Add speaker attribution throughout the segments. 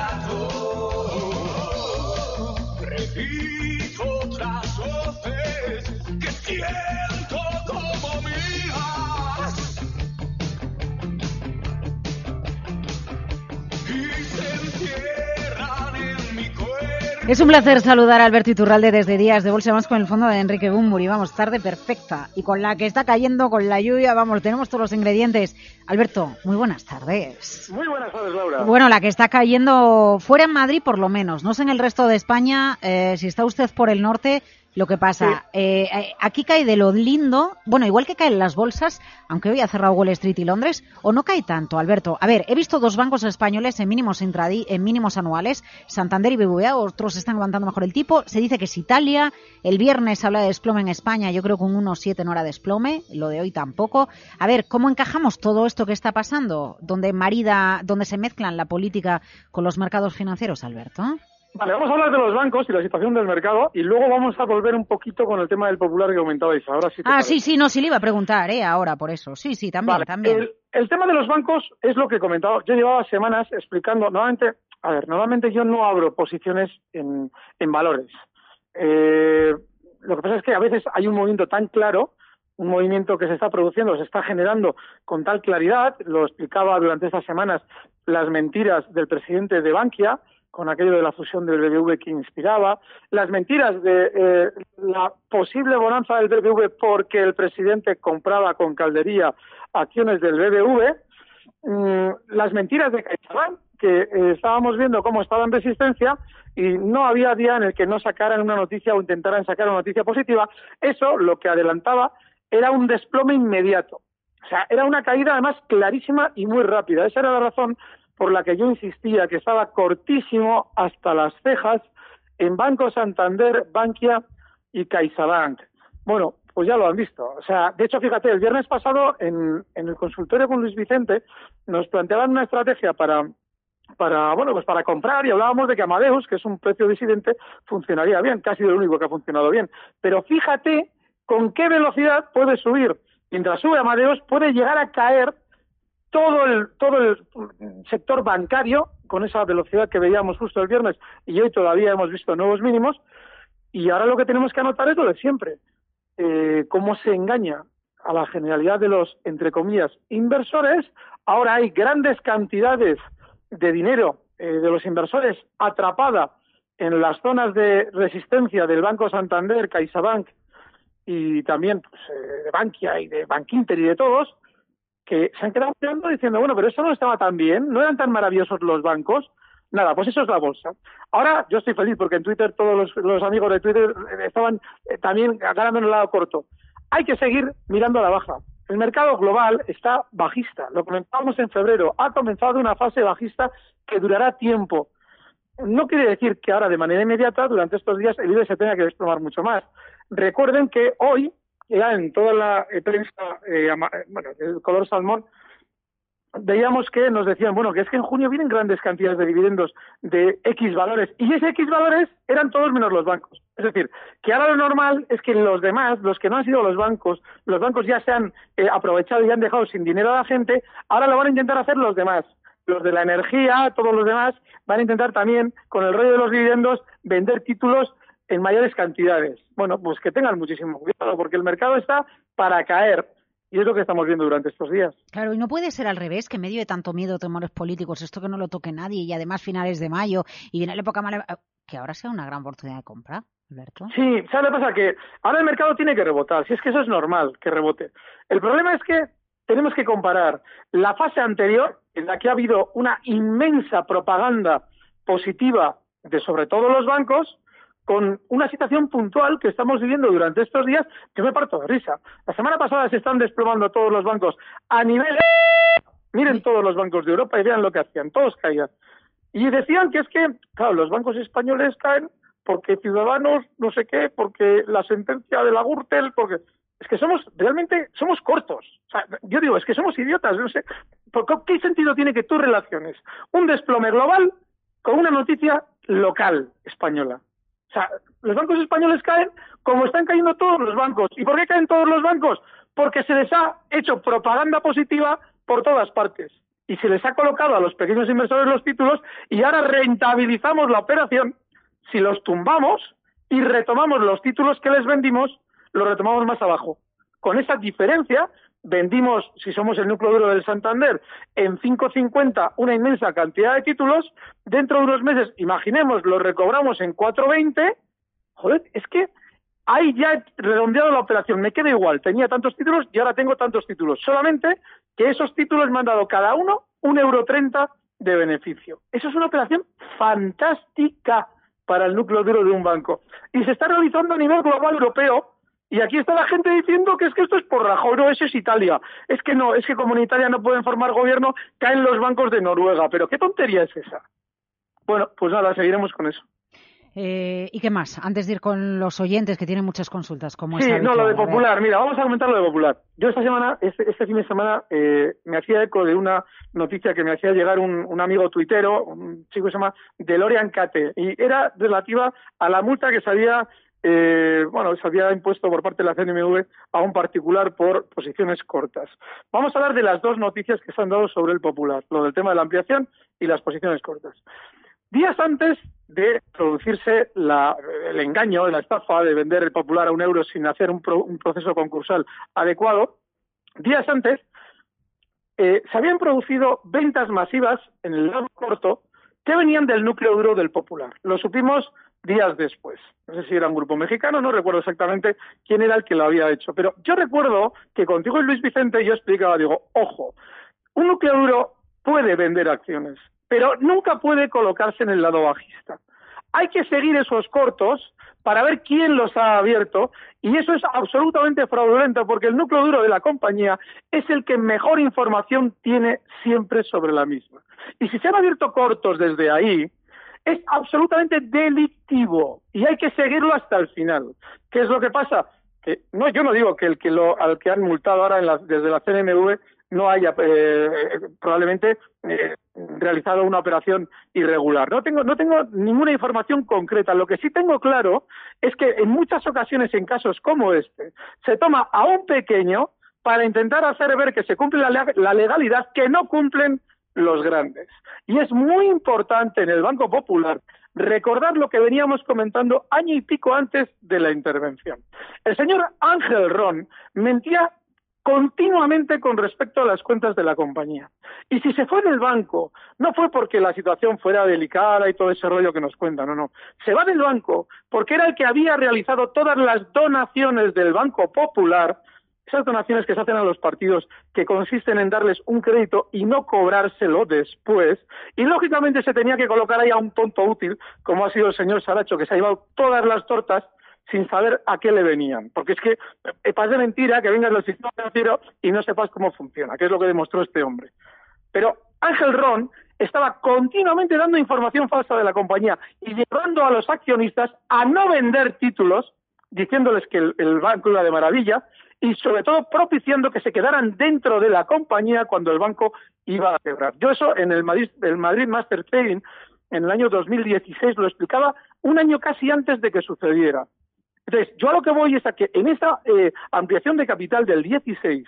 Speaker 1: Trato. Repito otras voces que siento
Speaker 2: Es un placer saludar a Alberto Iturralde desde Días de Bolsa. Vamos con el fondo de Enrique Bumburi. Vamos, tarde perfecta. Y con la que está cayendo, con la lluvia, vamos, tenemos todos los ingredientes. Alberto, muy buenas tardes.
Speaker 3: Muy buenas tardes, Laura.
Speaker 2: Bueno, la que está cayendo fuera en Madrid, por lo menos. No sé en el resto de España, eh, si está usted por el norte, lo que pasa. Eh, eh, aquí cae de lo lindo, bueno, igual que caen las bolsas, aunque hoy ha cerrado Wall Street y Londres, o no cae tanto, Alberto. A ver, he visto dos bancos españoles en mínimos intradí, en mínimos anuales, Santander y BBVA, otros están aguantando mejor el tipo. Se dice que es Italia, el viernes habla de desplome en España, yo creo que un 1,7 no era desplome, lo de hoy tampoco. A ver, ¿cómo encajamos todo esto que está pasando? Donde marida, donde se mezclan la política con los mercados financieros, Alberto.
Speaker 3: Vale, vamos a hablar de los bancos y la situación del mercado y luego vamos a volver un poquito con el tema del popular que comentabais. Ahora sí. te
Speaker 2: Ah,
Speaker 3: parece.
Speaker 2: sí, sí, no, sí le iba a preguntar, ¿eh? Ahora, por eso. Sí, sí, también,
Speaker 3: Vale,
Speaker 2: también.
Speaker 3: El, el tema de los bancos es lo que comentaba. Yo llevaba semanas explicando. Normalmente, a ver, normalmente yo no abro posiciones en, en valores. Eh, lo que pasa es que a veces hay un movimiento tan claro, un movimiento que se está produciendo, se está generando con tal claridad. Lo explicaba durante estas semanas las mentiras del presidente de Bankia con aquello de la fusión del BBV que inspiraba, las mentiras de eh, la posible bonanza del BBV porque el presidente compraba con caldería acciones del BBV, mm, las mentiras de CaixaBank, que eh, estábamos viendo cómo estaba en resistencia y no había día en el que no sacaran una noticia o intentaran sacar una noticia positiva. Eso lo que adelantaba era un desplome inmediato. O sea, era una caída además clarísima y muy rápida. Esa era la razón por la que yo insistía que estaba cortísimo hasta las cejas en Banco Santander, Bankia y CaixaBank. Bueno, pues ya lo han visto. O sea, de hecho, fíjate, el viernes pasado en, en el consultorio con Luis Vicente nos planteaban una estrategia para para bueno pues para comprar y hablábamos de que Amadeus, que es un precio disidente, funcionaría bien, casi lo único que ha funcionado bien. Pero fíjate con qué velocidad puede subir. Mientras sube Amadeus, puede llegar a caer todo el todo el sector bancario con esa velocidad que veíamos justo el viernes y hoy todavía hemos visto nuevos mínimos y ahora lo que tenemos que anotar es lo de siempre. Eh, cómo se engaña a la generalidad de los entre comillas inversores ahora hay grandes cantidades de dinero eh, de los inversores atrapada en las zonas de resistencia del Banco Santander, CaixaBank y también pues, eh, de Bankia y de Bankinter y de todos que se han quedado mirando diciendo, bueno, pero eso no estaba tan bien, no eran tan maravillosos los bancos. Nada, pues eso es la bolsa. Ahora yo estoy feliz porque en Twitter todos los, amigos de Twitter eh, estaban eh, también ganando en el lado corto. Hay que seguir mirando a la baja. El mercado global está bajista. Lo comentábamos en febrero. Ha comenzado una fase bajista que durará tiempo. No quiere decir que ahora de manera inmediata, durante estos días, el IBEX se tenga que desplomar mucho más. Recuerden que hoy ya en toda la prensa, eh, eh, bueno, el color salmón, veíamos que nos decían, bueno, que es que en junio vienen grandes cantidades de dividendos de X valores y ese X valores eran todos menos los bancos. Es decir, que ahora lo normal es que los demás, los que no han sido los bancos, los bancos ya se han eh, aprovechado y han dejado sin dinero a la gente, ahora lo van a intentar hacer los demás. Los de la energía, todos los demás, van a intentar también, con el rollo de los dividendos, vender títulos en mayores cantidades. Bueno, pues que tengan muchísimo cuidado, porque el mercado está para caer. Y es lo que estamos viendo durante estos días.
Speaker 2: Claro, y no puede ser al revés, que en medio de tanto miedo, temores políticos, esto que no lo toque nadie, y además finales de mayo, y viene la época mala, que ahora sea una gran oportunidad de compra, Alberto.
Speaker 3: Sí, ¿sabes lo que pasa? Que ahora el mercado tiene que rebotar, si es que eso es normal, que rebote. El problema es que tenemos que comparar la fase anterior, en la que ha habido una inmensa propaganda positiva de sobre todo los bancos, con una situación puntual que estamos viviendo durante estos días que me parto de risa. La semana pasada se están desplomando todos los bancos a nivel... Miren todos los bancos de Europa y vean lo que hacían, todos caían. Y decían que es que, claro, los bancos españoles caen porque Ciudadanos, no sé qué, porque la sentencia de la Gürtel, porque... Es que somos, realmente, somos cortos. O sea, yo digo, es que somos idiotas, no sé. ¿Por qué sentido tiene que tú relaciones un desplome global con una noticia local española? O sea, los bancos españoles caen como están cayendo todos los bancos. ¿Y por qué caen todos los bancos? Porque se les ha hecho propaganda positiva por todas partes. Y se les ha colocado a los pequeños inversores los títulos y ahora rentabilizamos la operación. Si los tumbamos y retomamos los títulos que les vendimos, los retomamos más abajo. Con esa diferencia, vendimos, si somos el núcleo duro del Santander, en 5.50 una inmensa cantidad de títulos, dentro de unos meses, imaginemos, los recobramos en 4.20, joder, es que ahí ya he redondeado la operación, me queda igual, tenía tantos títulos y ahora tengo tantos títulos, solamente que esos títulos me han dado cada uno un euro treinta de beneficio. Eso es una operación fantástica para el núcleo duro de un banco. Y se está realizando a nivel global europeo, y aquí está la gente diciendo que es que esto es por Rajoy, no, eso es Italia. Es que no, es que como en Italia no pueden formar gobierno, caen los bancos de Noruega. Pero ¿qué tontería es esa? Bueno, pues nada, seguiremos con eso.
Speaker 2: Eh, ¿Y qué más? Antes de ir con los oyentes que tienen muchas consultas, como
Speaker 3: Sí,
Speaker 2: es
Speaker 3: no, lo de. Popular. Mira, vamos a comentar lo de Popular. Yo esta semana, este, este fin de semana, eh, me hacía eco de una noticia que me hacía llegar un, un amigo tuitero, un chico que se llama Delorian Cate, y era relativa a la multa que se había, eh, bueno, se había impuesto por parte de la CNMV a un particular por posiciones cortas. Vamos a hablar de las dos noticias que se han dado sobre el Popular, lo del tema de la ampliación y las posiciones cortas. Días antes de producirse la- el engaño, la estafa de vender el popular a un euro sin hacer un, pro- un proceso concursal adecuado, días antes eh, se habían producido ventas masivas en el lado corto que venían del núcleo duro del popular. Lo supimos días después. No sé si era un grupo mexicano, no recuerdo exactamente quién era el que lo había hecho. Pero yo recuerdo que contigo y Luis Vicente yo explicaba, digo, ojo, un núcleo duro puede vender acciones, pero nunca puede colocarse en el lado bajista. Hay que seguir esos cortos para ver quién los ha abierto y eso es absolutamente fraudulento porque el núcleo duro de la compañía es el que mejor información tiene siempre sobre la misma. Y si se han abierto cortos desde ahí, es absolutamente delictivo y hay que seguirlo hasta el final. ¿Qué es lo que pasa? No, yo no digo que el que lo, al que han multado ahora en la- desde la CNMV no haya eh, probablemente eh, realizado una operación irregular. No tengo, no tengo ninguna información concreta. Lo que sí tengo claro es que en muchas ocasiones, en casos como este, se toma a un pequeño para intentar hacer ver que se cumple la legalidad que no cumplen los grandes. Y es muy importante en el Banco Popular recordar lo que veníamos comentando año y pico antes de la intervención. El señor Ángel Ron mentía continuamente con respecto a las cuentas de la compañía. Y si se fue del banco, no fue porque la situación fuera delicada y todo ese rollo que nos cuentan, no, no. Se va del banco porque era el que había realizado todas las donaciones del Banco Popular, esas donaciones que se hacen a los partidos que consisten en darles un crédito y no cobrárselo después, y lógicamente se tenía que colocar ahí a un tonto útil, como ha sido el señor Saracho, que se ha llevado todas las tortas sin saber a qué le venían. Porque es que eh, pasa de mentira que vengas del sistema financiero y no sepas cómo funciona, que es lo que demostró este hombre. Pero Ángel Ron estaba continuamente dando información falsa de la compañía y llevando a los accionistas a no vender títulos diciéndoles que el, banco iba de maravilla y sobre todo propiciando que se quedaran dentro de la compañía cuando el banco iba a quebrar. Yo eso en el Madrid, el Madrid Master Trading en el año 2016 lo explicaba un año casi antes de que sucediera. Entonces, yo a lo que voy es a que en esa eh, ampliación de capital del 16,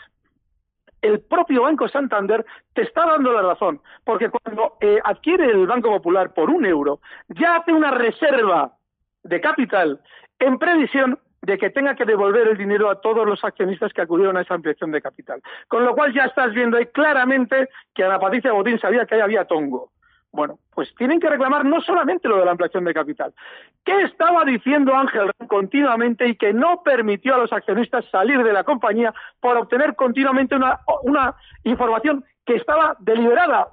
Speaker 3: el propio Banco Santander te está dando la razón, porque cuando eh, adquiere el Banco Popular por un euro, ya hace una reserva de capital en previsión de que tenga que devolver el dinero a todos los accionistas que acudieron a esa ampliación de capital. Con lo cual ya estás viendo ahí claramente que Ana Patricia Botín sabía que ahí había tongo. Bueno, pues tienen que reclamar no solamente lo de la ampliación de capital. ¿Qué estaba diciendo Ángel continuamente y que no permitió a los accionistas salir de la compañía por obtener continuamente una, una información que estaba deliberada,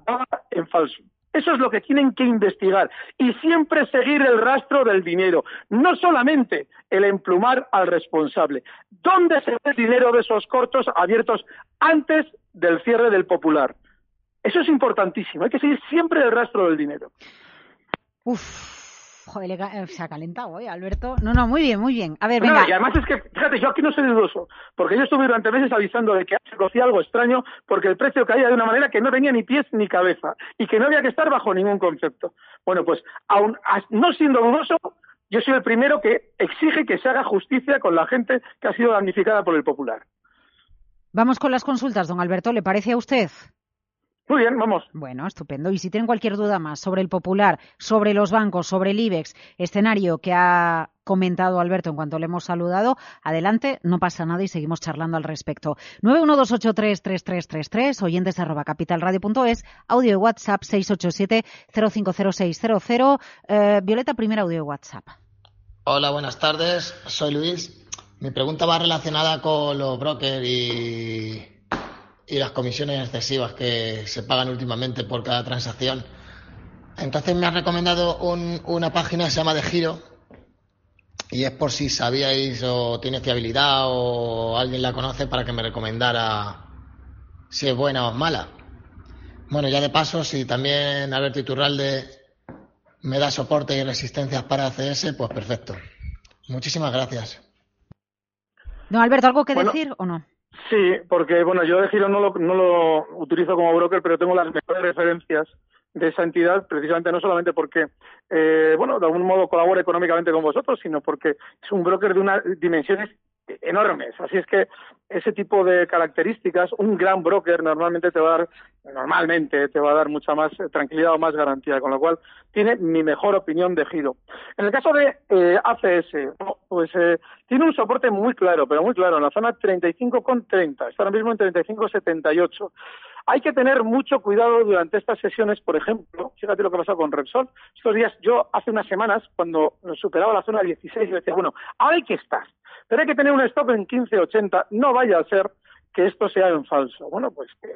Speaker 3: en falso? Eso es lo que tienen que investigar y siempre seguir el rastro del dinero, no solamente el emplumar al responsable. ¿Dónde se ve el dinero de esos cortos abiertos antes del cierre del popular? Eso es importantísimo, hay que seguir siempre el rastro del dinero.
Speaker 2: Uf, joder, eh, se ha calentado, ¿eh, Alberto? No, no, muy bien, muy bien. A ver,
Speaker 3: No,
Speaker 2: venga.
Speaker 3: y además es que, fíjate, yo aquí no soy dudoso, porque yo estuve durante meses avisando de que se conocía algo extraño, porque el precio caía de una manera que no tenía ni pies ni cabeza, y que no había que estar bajo ningún concepto. Bueno, pues, aun no siendo dudoso, yo soy el primero que exige que se haga justicia con la gente que ha sido damnificada por el popular.
Speaker 2: Vamos con las consultas, don Alberto, ¿le parece a usted?
Speaker 3: Muy bien, vamos.
Speaker 2: Bueno, estupendo. Y si tienen cualquier duda más sobre el Popular, sobre los bancos, sobre el IBEX, escenario que ha comentado Alberto en cuanto le hemos saludado, adelante, no pasa nada y seguimos charlando al respecto. 912833333, oyentes arroba capitalradio.es, audio de WhatsApp 687-050600. Eh, Violeta, primer audio de WhatsApp.
Speaker 4: Hola, buenas tardes. Soy Luis. Mi pregunta va relacionada con los brokers y, y las comisiones excesivas que se pagan últimamente por cada transacción. Entonces me ha recomendado un- una página que se llama De Giro y es por si sabíais o tiene fiabilidad o alguien la conoce para que me recomendara si es buena o es mala. Bueno, ya de paso, si también Alberto Iturralde me da soporte y resistencias para ACS, pues perfecto. Muchísimas gracias.
Speaker 2: Don Alberto, ¿algo que
Speaker 3: Bueno.
Speaker 2: decir o no?
Speaker 3: Sí, porque bueno, yo de giro no lo, no lo utilizo como broker, pero tengo las mejores referencias de esa entidad, precisamente no solamente porque, eh, bueno, de algún modo colabora económicamente con vosotros, sino porque es un broker de unas dimensiones enormes. Así es que ese tipo de características, un gran broker normalmente te va a dar, normalmente te va a dar mucha más eh, tranquilidad o más garantía, con lo cual tiene mi mejor opinión de giro. En el caso de eh, ACS, pues eh, tiene un soporte muy claro, pero muy claro, en la zona 35,30, está ahora mismo en 35,78. Hay que tener mucho cuidado durante estas sesiones, por ejemplo, fíjate lo que ha pasado con Repsol. Estos días, yo hace unas semanas, cuando superaba la zona 16, yo decía, bueno, hay que estar, pero hay que tener un stop en 15,80, no vaya a ser que esto sea en falso. Bueno, pues que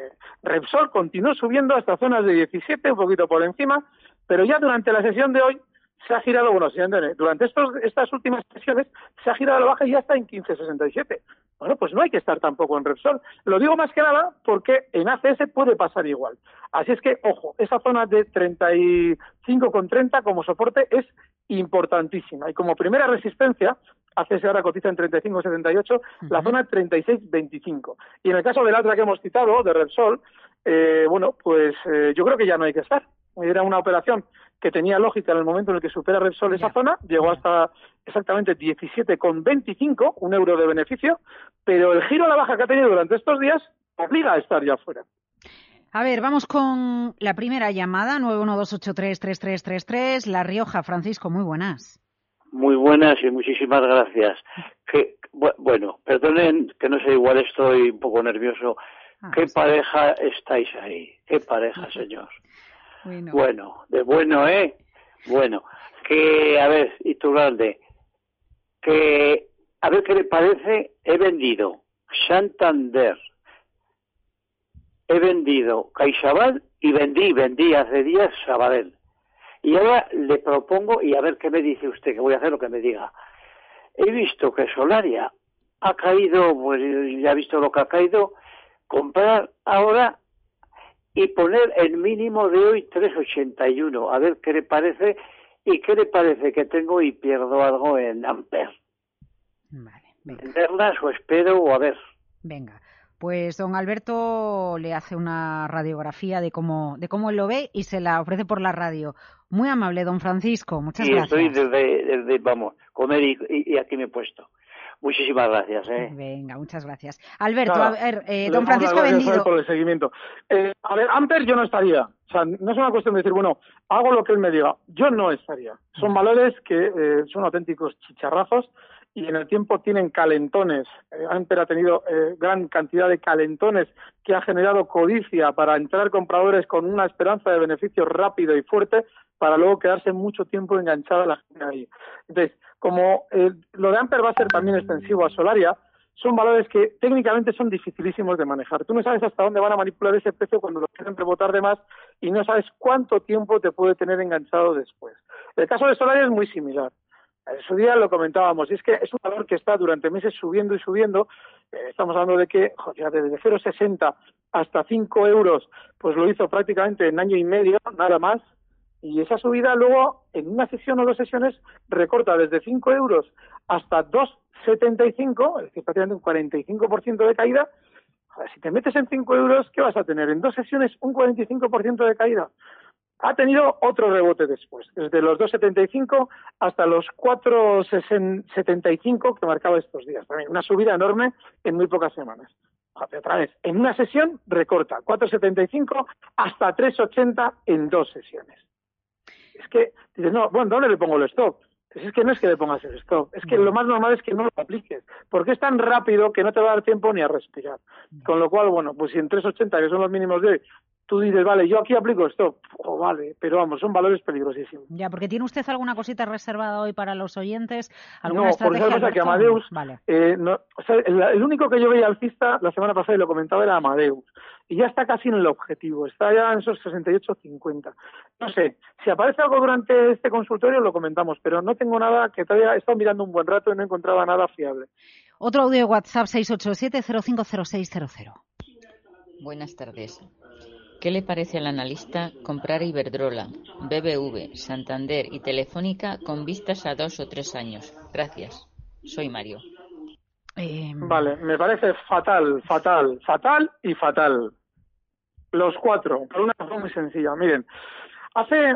Speaker 3: Repsol continuó subiendo hasta zonas de 17, un poquito por encima, pero ya durante la sesión de hoy se ha girado, bueno, durante estos, estas últimas sesiones se ha girado a la baja y ya está en 15,67. Bueno, pues no hay que estar tampoco en Repsol. Lo digo más que nada porque en ACS puede pasar igual. Así es que, ojo, esa zona de 35,30 como soporte es importantísima. Y como primera resistencia, ACS ahora cotiza en 35,78, la zona 36,25. Y en el caso de la otra que hemos citado, de Repsol, eh, bueno, pues eh, yo creo que ya no hay que estar. Era una operación que tenía lógica en el momento en el que supera Repsol esa zona, llegó hasta exactamente 17,25, un euro de beneficio, pero el giro a la baja que ha tenido durante estos días obliga a estar ya fuera.
Speaker 2: A ver, vamos con la primera llamada, 912833333. La Rioja, Francisco, muy buenas.
Speaker 5: Muy buenas y muchísimas gracias. Que, bu- bueno, perdonen que no sé, igual estoy un poco nervioso.
Speaker 2: Ah,
Speaker 5: ¿Qué pareja estáis ahí? ¿Qué pareja, señor?
Speaker 2: Bueno,
Speaker 5: Bueno, de bueno, ¿eh? Bueno, que, a ver, Iturralde, que, a ver qué le parece, he vendido Santander, he vendido CaixaBank y vendí, vendí hace días Sabadell. Y ahora le propongo, y a ver qué me dice usted, que voy a hacer lo que me diga. He visto que Solaria ha caído, pues ya he visto lo que ha caído, comprar ahora y poner el mínimo de hoy 381, a ver qué le parece y qué le parece que tengo y pierdo algo en Amper.
Speaker 2: Vale, venga.
Speaker 5: O espero o a ver.
Speaker 2: Venga. Pues don Alberto le hace una radiografía de cómo, de cómo él lo ve y se la ofrece por la radio. Muy amable, don Francisco. Muchas
Speaker 5: y
Speaker 2: gracias.
Speaker 5: estoy desde, desde, vamos, comer y, aquí me he puesto. Muchísimas gracias, ¿eh?
Speaker 2: Venga, muchas gracias. Alberto,
Speaker 3: Nada,
Speaker 2: a ver, eh, don Francisco vendido.
Speaker 3: por el seguimiento. Eh, a ver, Amper yo no estaría. O sea, no es una cuestión de decir, bueno, hago lo que él me diga. Yo no estaría. Son valores que eh, son auténticos chicharrazos y en el tiempo tienen calentones. Eh, Amper ha tenido eh, gran cantidad de calentones que ha generado codicia para entrar compradores con una esperanza de beneficio rápido y fuerte para luego quedarse mucho tiempo enganchada la gente ahí. Entonces, como eh, lo de Amper va a ser también extensivo a Solaria, son valores que técnicamente son dificilísimos de manejar. Tú no sabes hasta dónde van a manipular ese precio cuando lo quieren rebotar de más y no sabes cuánto tiempo te puede tener enganchado después. El caso de Solaria es muy similar. En su día lo comentábamos, y es que es un valor que está durante meses subiendo y subiendo. Eh, estamos hablando de que joder, desde 0,60 hasta 5 euros, pues lo hizo prácticamente en año y medio, nada más. Y esa subida luego, en una sesión o dos sesiones, recorta desde 5 euros hasta 2,75, es decir, prácticamente un 45% de caída. Joder, si te metes en 5 euros, ¿qué vas a tener? En dos sesiones, un 45% de caída. Ha tenido otro rebote después, desde los 2,75 hasta los 4,75 que marcaba estos días. También una subida enorme en muy pocas semanas. Otra vez, en una sesión recorta 4,75 hasta 3,80 en dos sesiones. Es que dices, no, bueno, ¿dónde le pongo el stop? Pues es que no es que le pongas el stop, es que lo más normal es que no lo apliques, porque es tan rápido que no te va a dar tiempo ni a respirar. Con lo cual, bueno, pues si en 3,80, que son los mínimos de hoy, tú dices, vale, yo aquí aplico stop, oh, vale, pero vamos, son valores peligrosísimos.
Speaker 2: Ya, porque tiene usted alguna cosita reservada hoy para los oyentes, alguna
Speaker 3: No, por
Speaker 2: estrategia.
Speaker 3: eso pasa que? Amadeus,
Speaker 2: Vale.
Speaker 3: eh, no, o sea, el, el único que yo veía alcista la semana pasada y lo comentaba era Amadeus. Y ya está casi en el objetivo, está ya en esos 68-50. No sé, si aparece algo durante este consultorio lo comentamos, pero no tengo nada que todavía he estado mirando un buen rato y no encontraba nada fiable.
Speaker 2: Otro audio de WhatsApp 687-050600.
Speaker 6: Buenas tardes. ¿Qué le parece al analista comprar Iberdrola, BBV, Santander y Telefónica con vistas a dos o tres años? Gracias. Soy Mario.
Speaker 2: Eh,
Speaker 3: Vale, me parece fatal, fatal, fatal y fatal. Los cuatro, por una razón muy sencilla. Miren, hace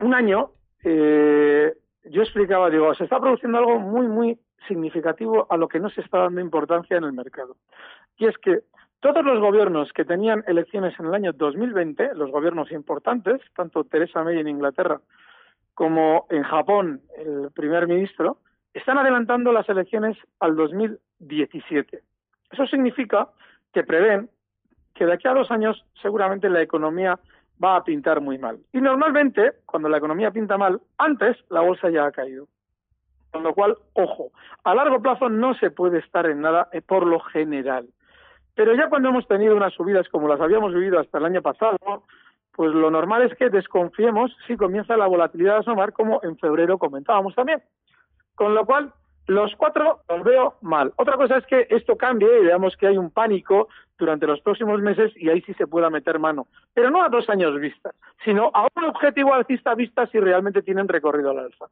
Speaker 3: un año eh, yo explicaba, digo, se está produciendo algo muy, muy significativo a lo que no se está dando importancia en el mercado. Y es que todos los gobiernos que tenían elecciones en el año 2020, los gobiernos importantes, tanto Theresa May en Inglaterra como en Japón el primer ministro, están adelantando las elecciones al 2017. Eso significa que prevén que de aquí a dos años seguramente la economía va a pintar muy mal. Y normalmente, cuando la economía pinta mal, antes la bolsa ya ha caído. Con lo cual, ojo, a largo plazo no se puede estar en nada eh, por lo general. Pero ya cuando hemos tenido unas subidas como las habíamos vivido hasta el año pasado, pues lo normal es que desconfiemos si comienza la volatilidad a asomar como en febrero comentábamos también. Con lo cual, los cuatro los veo mal. Otra cosa es que esto cambie y veamos que hay un pánico durante los próximos meses y ahí sí se pueda meter mano. Pero no a dos años vista, sino a un objetivo alcista vista si realmente tienen recorrido al alza.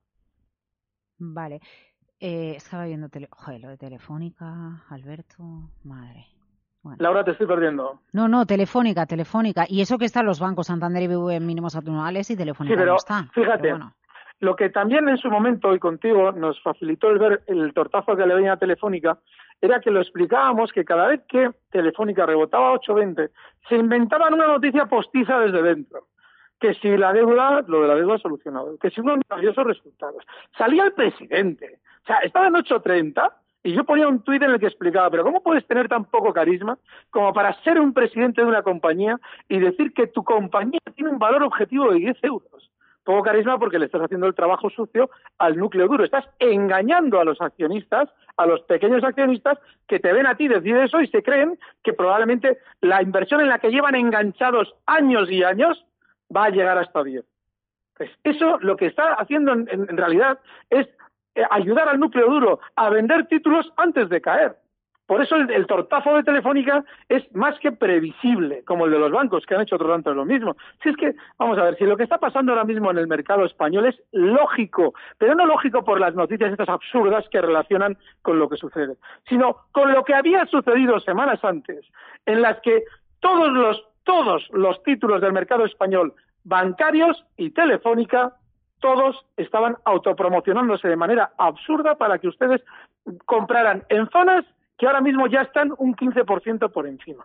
Speaker 2: Vale. Eh, estaba viendo tele... Joder, lo de Telefónica, Alberto, madre. Bueno.
Speaker 3: Laura, te estoy perdiendo.
Speaker 2: No, no, Telefónica, Telefónica. Y eso que están los bancos Santander y en mínimos anuales y Telefónica
Speaker 3: Sí, pero
Speaker 2: no está.
Speaker 3: fíjate,
Speaker 2: Pero bueno.
Speaker 3: Lo que también en su momento y contigo nos facilitó el ver el tortazo de Alemania Telefónica era que lo explicábamos que cada vez que Telefónica rebotaba a 8.20 se inventaban una noticia postiza desde dentro. Que si la deuda, lo de la deuda solucionado, que si unos maravillosos resultados. Salía el presidente, o sea, estaba en 8.30 y yo ponía un tuit en el que explicaba, pero ¿cómo puedes tener tan poco carisma como para ser un presidente de una compañía y decir que tu compañía tiene un valor objetivo de 10 euros? Poco carisma porque le estás haciendo el trabajo sucio al núcleo duro. Estás engañando a los accionistas, a los pequeños accionistas que te ven a ti decir eso y se creen que probablemente la inversión en la que llevan enganchados años y años va a llegar hasta 10. Pues eso lo que está haciendo en, realidad es eh, ayudar al núcleo duro a vender títulos antes de caer. Por eso el, tortazo de Telefónica es más que previsible, como el de los bancos, que han hecho otro tanto lo mismo. Si es que, vamos a ver, si lo que está pasando ahora mismo en el mercado español es lógico, pero no lógico por las noticias estas absurdas que relacionan con lo que sucede, sino con lo que había sucedido semanas antes, en las que todos los, todos los títulos del mercado español, bancarios y Telefónica, todos estaban autopromocionándose de manera absurda para que ustedes compraran en zonas que ahora mismo ya están un 15% por encima.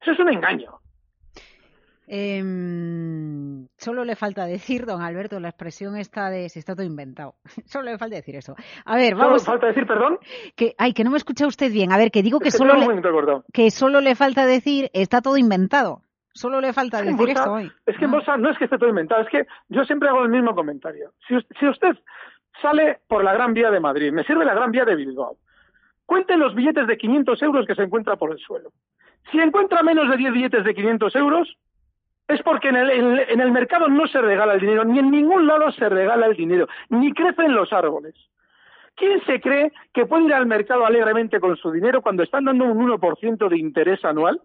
Speaker 3: Eso es un engaño.
Speaker 2: Eh, solo le falta decir, don Alberto, la expresión esta de si está todo inventado. solo le falta decir eso. A ver, vamos.
Speaker 3: ¿Solo le falta decir perdón?
Speaker 2: Que, ay, que no me escucha usted bien. A ver, que digo que, solo, le, que solo le falta decir está todo inventado. Solo le falta decir eso hoy.
Speaker 3: Es que en bolsa no es que esté todo inventado, es que yo siempre hago el mismo comentario. Si, si usted sale por la Gran Vía de Madrid, me sirve la Gran Vía de Bilbao, cuente los billetes de 500 euros que se encuentra por el suelo. Si encuentra menos de 10 billetes de 500 euros, es porque en el, en, el, mercado no se regala el dinero, ni en ningún lado se regala el dinero, ni crecen los árboles. ¿Quién se cree que puede ir al mercado alegremente con su dinero cuando están dando un 1% de interés anual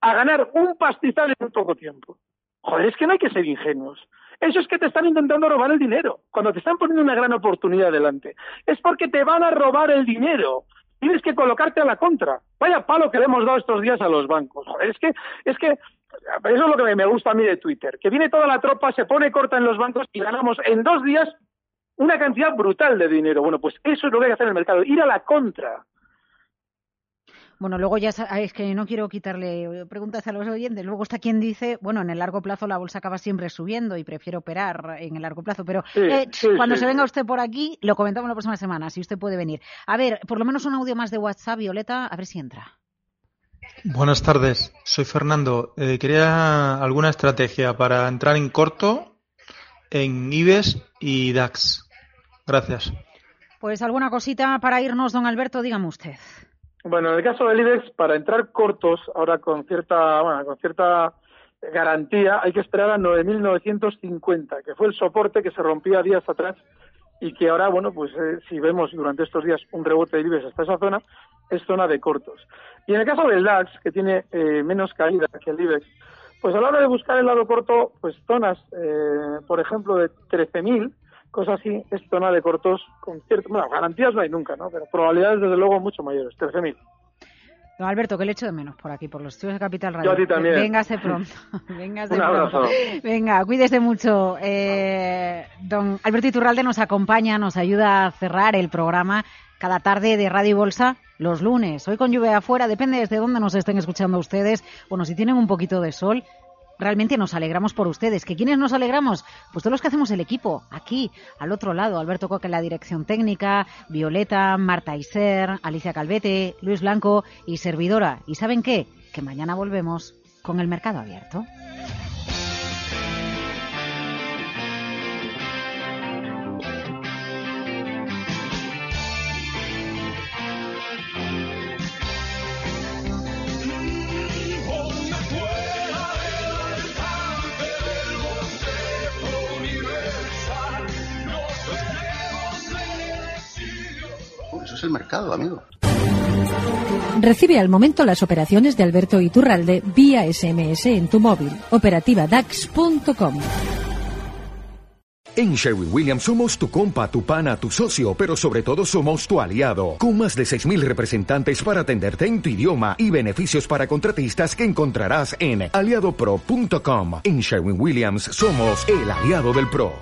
Speaker 3: a ganar un pastizal en muy poco tiempo? Joder, es que no hay que ser ingenuos. Eso es que te están intentando robar el dinero. Cuando te están poniendo una gran oportunidad delante, es porque te van a robar el dinero tienes que colocarte a la contra. Vaya palo que le hemos dado estos días a los bancos. Es que, es que, eso es lo que me gusta a mí de Twitter, que viene toda la tropa, se pone corta en los bancos y ganamos en dos días una cantidad brutal de dinero. Bueno, pues eso es lo que hay que hacer en el mercado, ir a la contra.
Speaker 2: Bueno, luego ya es que no quiero quitarle preguntas a los oyentes. Luego está quien dice, bueno, en el largo plazo la bolsa acaba siempre subiendo y prefiero operar en el largo plazo. Pero
Speaker 3: sí,
Speaker 2: eh,
Speaker 3: sí,
Speaker 2: cuando
Speaker 3: sí,
Speaker 2: se venga usted por aquí, lo comentamos la próxima semana, si usted puede venir. A ver, por lo menos un audio más de WhatsApp, Violeta, a ver si entra.
Speaker 7: Buenas tardes, soy Fernando. Eh, quería alguna estrategia para entrar en corto en IBEX y DAX. Gracias.
Speaker 2: Pues alguna cosita para irnos, don Alberto, dígame usted.
Speaker 3: Bueno, en el caso del IBEX, para entrar cortos, ahora con cierta, bueno, con cierta garantía, hay que esperar a 9.950, que fue el soporte que se rompía días atrás y que ahora, bueno, pues eh, si vemos durante estos días un rebote del IBEX hasta esa zona, es zona de cortos. Y en el caso del DAX, que tiene eh, menos caída que el IBEX, pues a la hora de buscar el lado corto, pues zonas, eh, por ejemplo, de 13.000, cosas así, es zona de cortos con cierto, bueno, garantías no hay nunca, ¿no? Pero probabilidades desde luego mucho mayores, 13.000.
Speaker 2: Don Alberto, que le echo de menos por aquí, por los estudios de Capital Radio.
Speaker 3: Yo a ti también.
Speaker 2: Véngase pronto. Véngase
Speaker 3: Un abrazo.
Speaker 2: pronto. Venga, cuídese mucho. Eh, don Alberto Iturralde nos acompaña, nos ayuda a cerrar el programa cada tarde de Radio y Bolsa los lunes. Hoy con lluvia afuera, depende desde dónde nos estén escuchando ustedes. Bueno, si tienen un poquito de sol, realmente nos alegramos por ustedes. ¿Que quiénes nos alegramos? Pues todos los que hacemos el equipo, aquí, al otro lado. Alberto Coque en la dirección técnica, Violeta, Marta Iser, Alicia Calvete, Luis Blanco y servidora. ¿Y saben qué? Que mañana volvemos con el mercado abierto.
Speaker 8: Es el mercado, amigo.
Speaker 9: Recibe al momento las operaciones de Alberto Iturralde vía SMS en tu móvil. Operativa DAX.com.
Speaker 10: En Sherwin Williams somos tu compa, tu pana, tu socio, pero sobre todo somos tu aliado, con más de 6.000 representantes para atenderte en tu idioma y beneficios para contratistas que encontrarás en aliadopro.com. En Sherwin Williams somos el aliado del PRO.